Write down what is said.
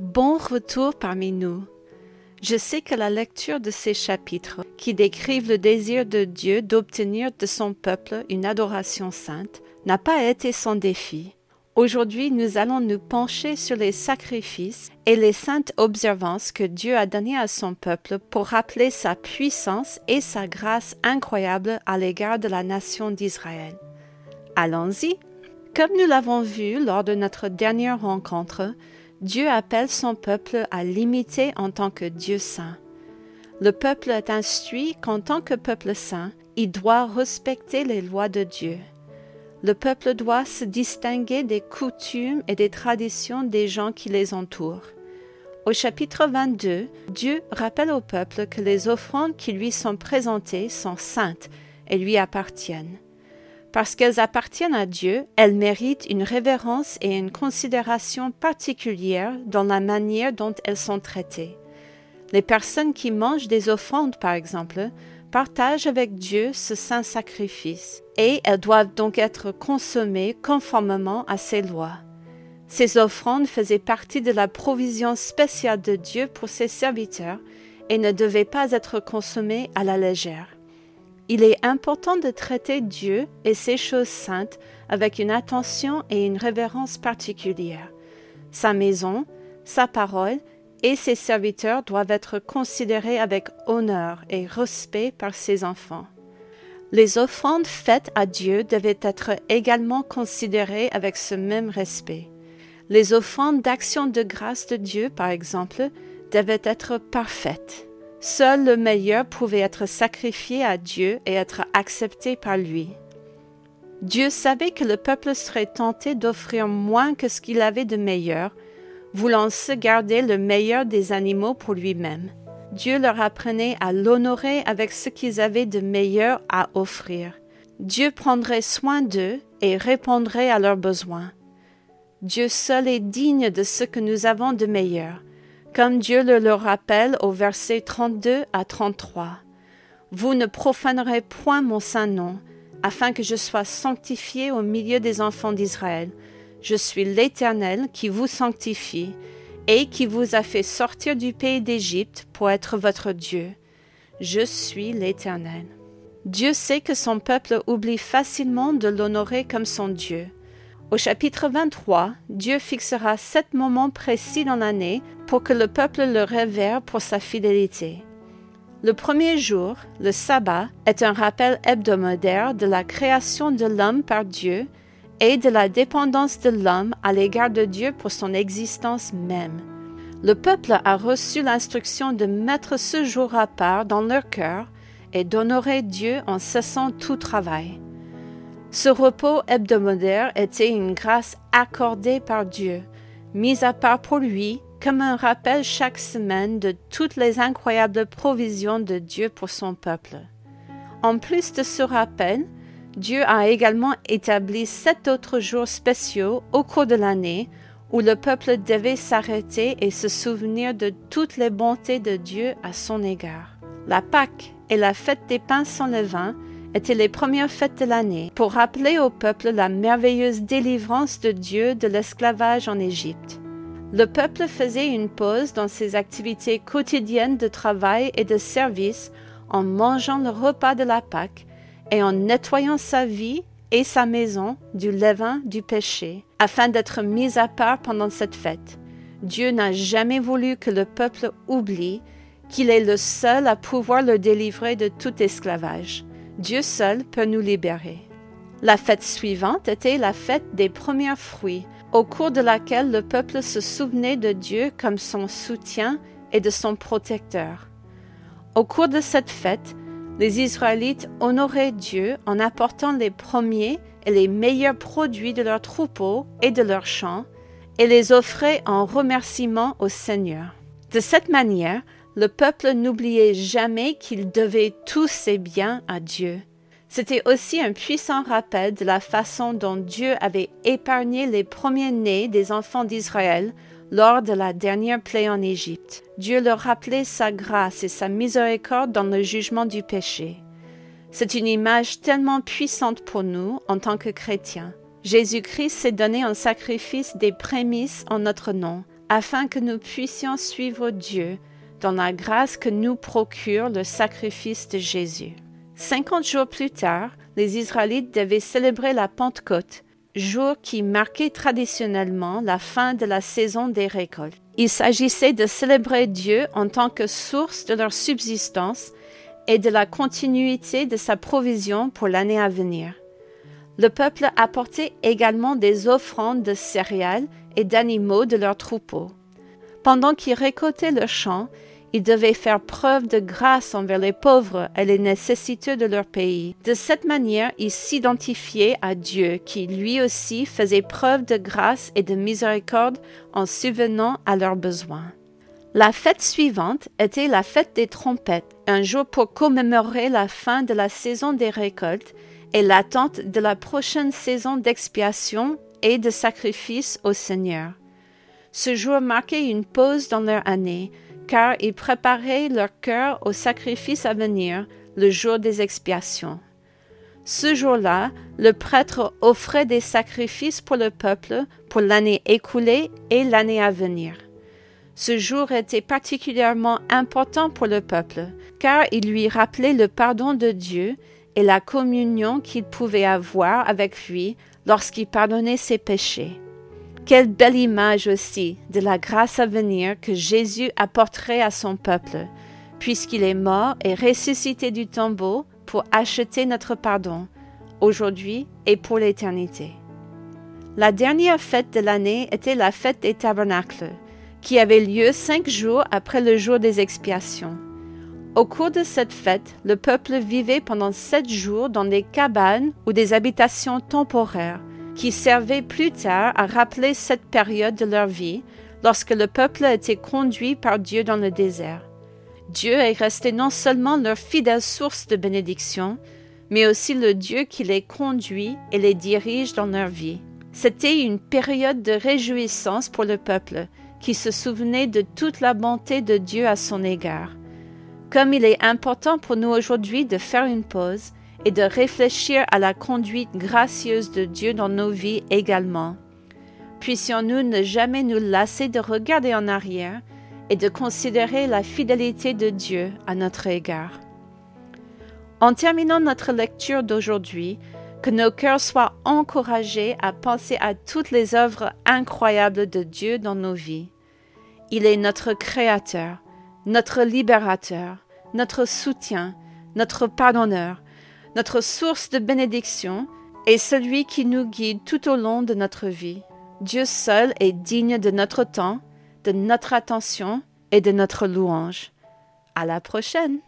Bon retour parmi nous. Je sais que la lecture de ces chapitres, qui décrivent le désir de Dieu d'obtenir de son peuple une adoration sainte, n'a pas été sans défi. Aujourd'hui, nous allons nous pencher sur les sacrifices et les saintes observances que Dieu a données à son peuple pour rappeler sa puissance et sa grâce incroyable à l'égard de la nation d'Israël. Allons-y. Comme nous l'avons vu lors de notre dernière rencontre, Dieu appelle son peuple à l'imiter en tant que Dieu saint. Le peuple est instruit qu'en tant que peuple saint, il doit respecter les lois de Dieu le peuple doit se distinguer des coutumes et des traditions des gens qui les entourent. Au chapitre 22, Dieu rappelle au peuple que les offrandes qui lui sont présentées sont saintes et lui appartiennent. Parce qu'elles appartiennent à Dieu, elles méritent une révérence et une considération particulière dans la manière dont elles sont traitées. Les personnes qui mangent des offrandes, par exemple, partagent avec Dieu ce saint sacrifice, et elles doivent donc être consommées conformément à ses lois. Ces offrandes faisaient partie de la provision spéciale de Dieu pour ses serviteurs et ne devaient pas être consommées à la légère. Il est important de traiter Dieu et ses choses saintes avec une attention et une révérence particulière. Sa maison, sa parole et ses serviteurs doivent être considérés avec honneur et respect par ses enfants. Les offrandes faites à Dieu devaient être également considérées avec ce même respect. Les offrandes d'action de grâce de Dieu, par exemple, devaient être parfaites. Seul le meilleur pouvait être sacrifié à Dieu et être accepté par lui. Dieu savait que le peuple serait tenté d'offrir moins que ce qu'il avait de meilleur, voulant se garder le meilleur des animaux pour lui-même. Dieu leur apprenait à l'honorer avec ce qu'ils avaient de meilleur à offrir. Dieu prendrait soin d'eux et répondrait à leurs besoins. Dieu seul est digne de ce que nous avons de meilleur, comme Dieu le leur rappelle au verset 32 à 33. Vous ne profanerez point mon saint nom, afin que je sois sanctifié au milieu des enfants d'Israël. Je suis l'Éternel qui vous sanctifie et qui vous a fait sortir du pays d'Égypte pour être votre Dieu. Je suis l'Éternel. Dieu sait que son peuple oublie facilement de l'honorer comme son Dieu. Au chapitre 23, Dieu fixera sept moments précis dans l'année pour que le peuple le révère pour sa fidélité. Le premier jour, le sabbat, est un rappel hebdomadaire de la création de l'homme par Dieu et de la dépendance de l'homme à l'égard de Dieu pour son existence même. Le peuple a reçu l'instruction de mettre ce jour à part dans leur cœur et d'honorer Dieu en cessant tout travail. Ce repos hebdomadaire était une grâce accordée par Dieu, mise à part pour lui comme un rappel chaque semaine de toutes les incroyables provisions de Dieu pour son peuple. En plus de ce rappel, Dieu a également établi sept autres jours spéciaux au cours de l'année où le peuple devait s'arrêter et se souvenir de toutes les bontés de Dieu à son égard. La Pâque et la fête des pains sans levain étaient les premières fêtes de l'année pour rappeler au peuple la merveilleuse délivrance de Dieu de l'esclavage en Égypte? Le peuple faisait une pause dans ses activités quotidiennes de travail et de service en mangeant le repas de la Pâque et en nettoyant sa vie et sa maison du levain du péché, afin d'être mis à part pendant cette fête. Dieu n'a jamais voulu que le peuple oublie qu'il est le seul à pouvoir le délivrer de tout esclavage. Dieu seul peut nous libérer. La fête suivante était la fête des premiers fruits, au cours de laquelle le peuple se souvenait de Dieu comme son soutien et de son protecteur. Au cours de cette fête, les Israélites honoraient Dieu en apportant les premiers et les meilleurs produits de leurs troupeaux et de leurs champs et les offraient en remerciement au Seigneur. De cette manière, le peuple n'oubliait jamais qu'il devait tous ses biens à Dieu. C'était aussi un puissant rappel de la façon dont Dieu avait épargné les premiers-nés des enfants d'Israël lors de la dernière plaie en Égypte. Dieu leur rappelait sa grâce et sa miséricorde dans le jugement du péché. C'est une image tellement puissante pour nous en tant que chrétiens. Jésus-Christ s'est donné en sacrifice des prémices en notre nom, afin que nous puissions suivre Dieu dans la grâce que nous procure le sacrifice de Jésus. Cinquante jours plus tard, les Israélites devaient célébrer la Pentecôte, jour qui marquait traditionnellement la fin de la saison des récoltes. Il s'agissait de célébrer Dieu en tant que source de leur subsistance et de la continuité de sa provision pour l'année à venir. Le peuple apportait également des offrandes de céréales et d'animaux de leurs troupeaux. Pendant qu'ils récoltaient le champ, ils devaient faire preuve de grâce envers les pauvres et les nécessiteux de leur pays. De cette manière, ils s'identifiaient à Dieu, qui lui aussi faisait preuve de grâce et de miséricorde en subvenant à leurs besoins. La fête suivante était la fête des trompettes, un jour pour commémorer la fin de la saison des récoltes et l'attente de la prochaine saison d'expiation et de sacrifice au Seigneur. Ce jour marquait une pause dans leur année, car ils préparaient leur cœur au sacrifice à venir, le jour des expiations. Ce jour-là, le prêtre offrait des sacrifices pour le peuple pour l'année écoulée et l'année à venir. Ce jour était particulièrement important pour le peuple, car il lui rappelait le pardon de Dieu et la communion qu'il pouvait avoir avec lui lorsqu'il pardonnait ses péchés. Quelle belle image aussi de la grâce à venir que Jésus apporterait à son peuple, puisqu'il est mort et ressuscité du tombeau pour acheter notre pardon, aujourd'hui et pour l'éternité. La dernière fête de l'année était la fête des tabernacles, qui avait lieu cinq jours après le jour des expiations. Au cours de cette fête, le peuple vivait pendant sept jours dans des cabanes ou des habitations temporaires, qui servait plus tard à rappeler cette période de leur vie lorsque le peuple a été conduit par Dieu dans le désert. Dieu est resté non seulement leur fidèle source de bénédiction, mais aussi le Dieu qui les conduit et les dirige dans leur vie. C'était une période de réjouissance pour le peuple, qui se souvenait de toute la bonté de Dieu à son égard. Comme il est important pour nous aujourd'hui de faire une pause et de réfléchir à la conduite gracieuse de Dieu dans nos vies également. Puissions-nous ne jamais nous lasser de regarder en arrière et de considérer la fidélité de Dieu à notre égard. En terminant notre lecture d'aujourd'hui, que nos cœurs soient encouragés à penser à toutes les œuvres incroyables de Dieu dans nos vies. Il est notre Créateur, notre Libérateur, notre soutien, notre pardonneur, notre source de bénédiction est celui qui nous guide tout au long de notre vie. Dieu seul est digne de notre temps, de notre attention et de notre louange. À la prochaine!